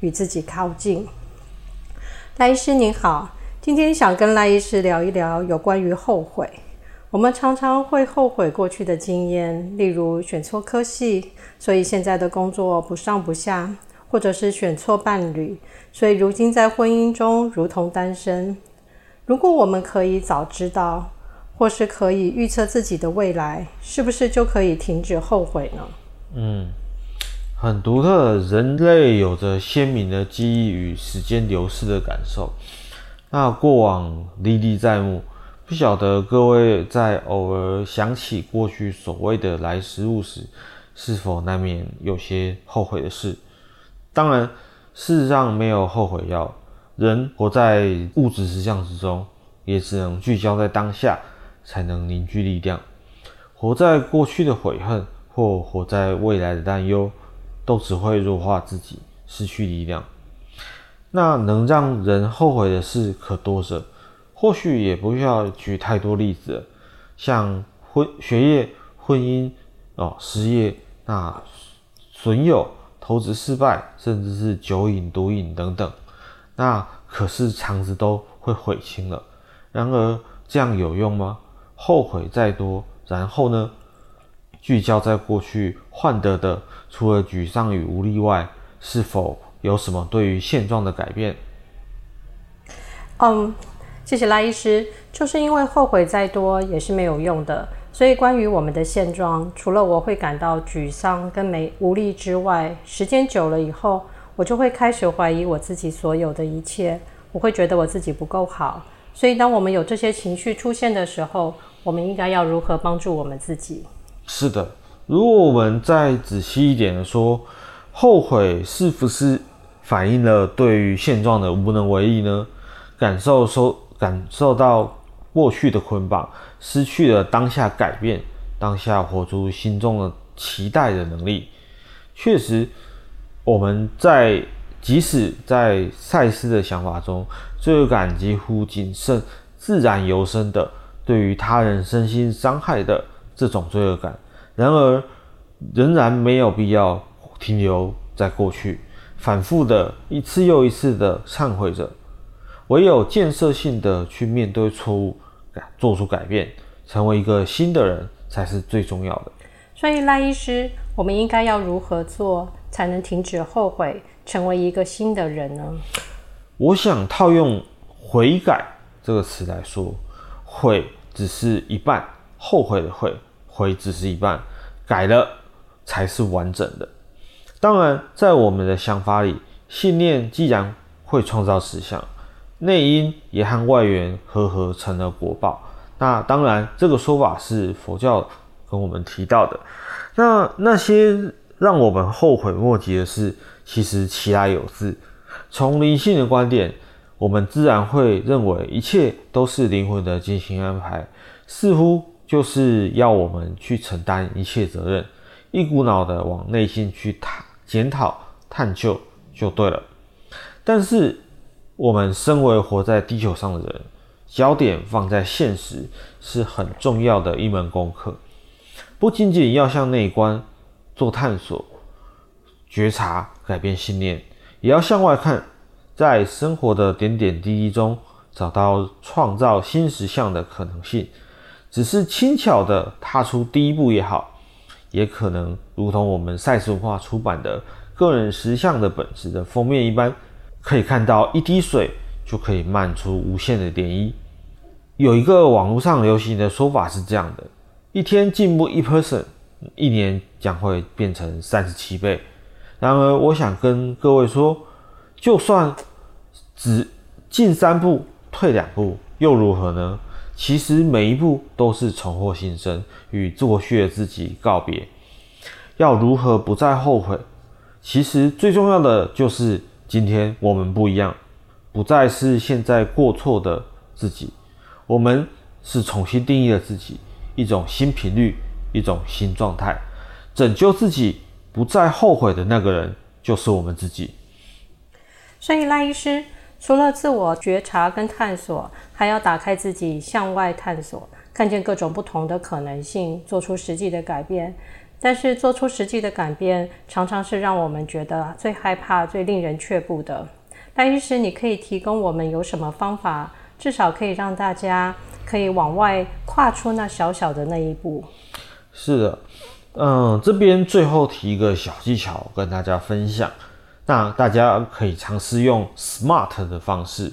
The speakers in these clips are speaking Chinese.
与自己靠近。赖医师您好，今天想跟赖医师聊一聊有关于后悔。我们常常会后悔过去的经验，例如选错科系，所以现在的工作不上不下；或者是选错伴侣，所以如今在婚姻中如同单身。如果我们可以早知道，或是可以预测自己的未来，是不是就可以停止后悔呢？嗯。很独特，人类有着鲜明的记忆与时间流逝的感受。那过往历历在目，不晓得各位在偶尔想起过去所谓的来时路时，是否难免有些后悔的事？当然，事实上没有后悔药。人活在物质实相之中，也只能聚焦在当下，才能凝聚力量。活在过去的悔恨，或活在未来的担忧。都只会弱化自己，失去力量。那能让人后悔的事可多着，或许也不需要举太多例子，像婚、学业、婚姻、哦失业、那损友、投资失败，甚至是酒瘾、毒瘾等等。那可是肠子都会悔青了。然而这样有用吗？后悔再多，然后呢？聚焦在过去换得的，除了沮丧与无力外，是否有什么对于现状的改变？嗯，谢谢赖医师。就是因为后悔再多也是没有用的，所以关于我们的现状，除了我会感到沮丧跟没无力之外，时间久了以后，我就会开始怀疑我自己所有的一切，我会觉得我自己不够好。所以当我们有这些情绪出现的时候，我们应该要如何帮助我们自己？是的，如果我们再仔细一点的说，后悔是不是反映了对于现状的无能为力呢？感受受感受到过去的捆绑，失去了当下改变、当下活出心中的期待的能力。确实，我们在即使在赛斯的想法中，罪恶感几乎仅剩自然由生的，对于他人身心伤害的。这种罪恶感，然而仍然没有必要停留在过去，反复的一次又一次的忏悔着，唯有建设性的去面对错误，改做出改变，成为一个新的人才是最重要的。所以赖医师，我们应该要如何做才能停止后悔，成为一个新的人呢？我想套用“悔改”这个词来说，悔只是一半，后悔的悔。回只是一半，改了才是完整的。当然，在我们的想法里，信念既然会创造实相，内因也和外缘和合成了果报。那当然，这个说法是佛教跟我们提到的。那那些让我们后悔莫及的事，其实其来有自。从灵性的观点，我们自然会认为一切都是灵魂的精心安排，似乎。就是要我们去承担一切责任，一股脑的往内心去探检讨探究就对了。但是我们身为活在地球上的人，焦点放在现实是很重要的一门功课。不仅仅要向内观做探索、觉察、改变信念，也要向外看，在生活的点点滴滴中找到创造新实相的可能性。只是轻巧的踏出第一步也好，也可能如同我们赛斯文化出版的《个人实相的本质》的封面一般，可以看到一滴水就可以漫出无限的涟漪。有一个网络上流行的说法是这样的：一天进步一 person，一年将会变成三十七倍。然而，我想跟各位说，就算只进三步退两步，又如何呢？其实每一步都是重获新生，与过去的自己告别。要如何不再后悔？其实最重要的就是今天我们不一样，不再是现在过错的自己，我们是重新定义了自己，一种新频率，一种新状态，拯救自己，不再后悔的那个人，就是我们自己。所以赖医师除了自我觉察跟探索，还要打开自己向外探索，看见各种不同的可能性，做出实际的改变。但是做出实际的改变，常常是让我们觉得最害怕、最令人却步的。赖医师，你可以提供我们有什么方法，至少可以让大家可以往外跨出那小小的那一步？是的，嗯，这边最后提一个小技巧跟大家分享，那大家可以尝试用 SMART 的方式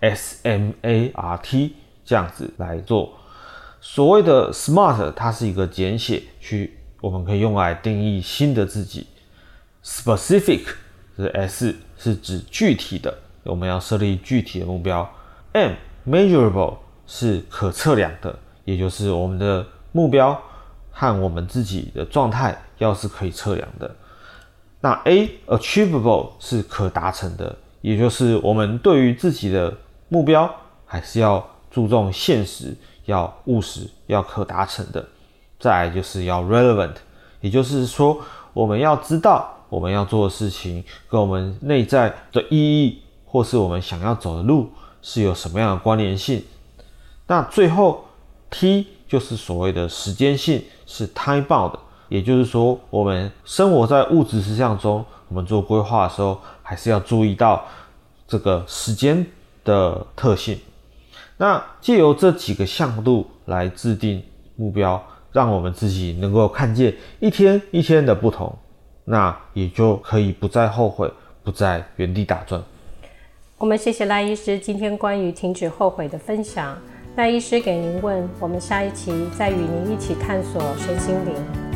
，S M A R T 这样子来做。所谓的 SMART，它是一个简写去。我们可以用来定义新的自己。Specific 是 S，是指具体的，我们要设立具体的目标。M Measurable 是可测量的，也就是我们的目标和我们自己的状态要是可以测量的。那 A Achievable 是可达成的，也就是我们对于自己的目标还是要注重现实，要务实，要可达成的。再来就是要 relevant，也就是说，我们要知道我们要做的事情跟我们内在的意义，或是我们想要走的路是有什么样的关联性。那最后 T 就是所谓的时间性，是 time bound，也就是说，我们生活在物质实相中，我们做规划的时候，还是要注意到这个时间的特性。那借由这几个向度来制定目标。让我们自己能够看见一天一天的不同，那也就可以不再后悔，不再原地打转。我们谢谢赖医师今天关于停止后悔的分享。赖医师给您问，我们下一期再与您一起探索身心灵。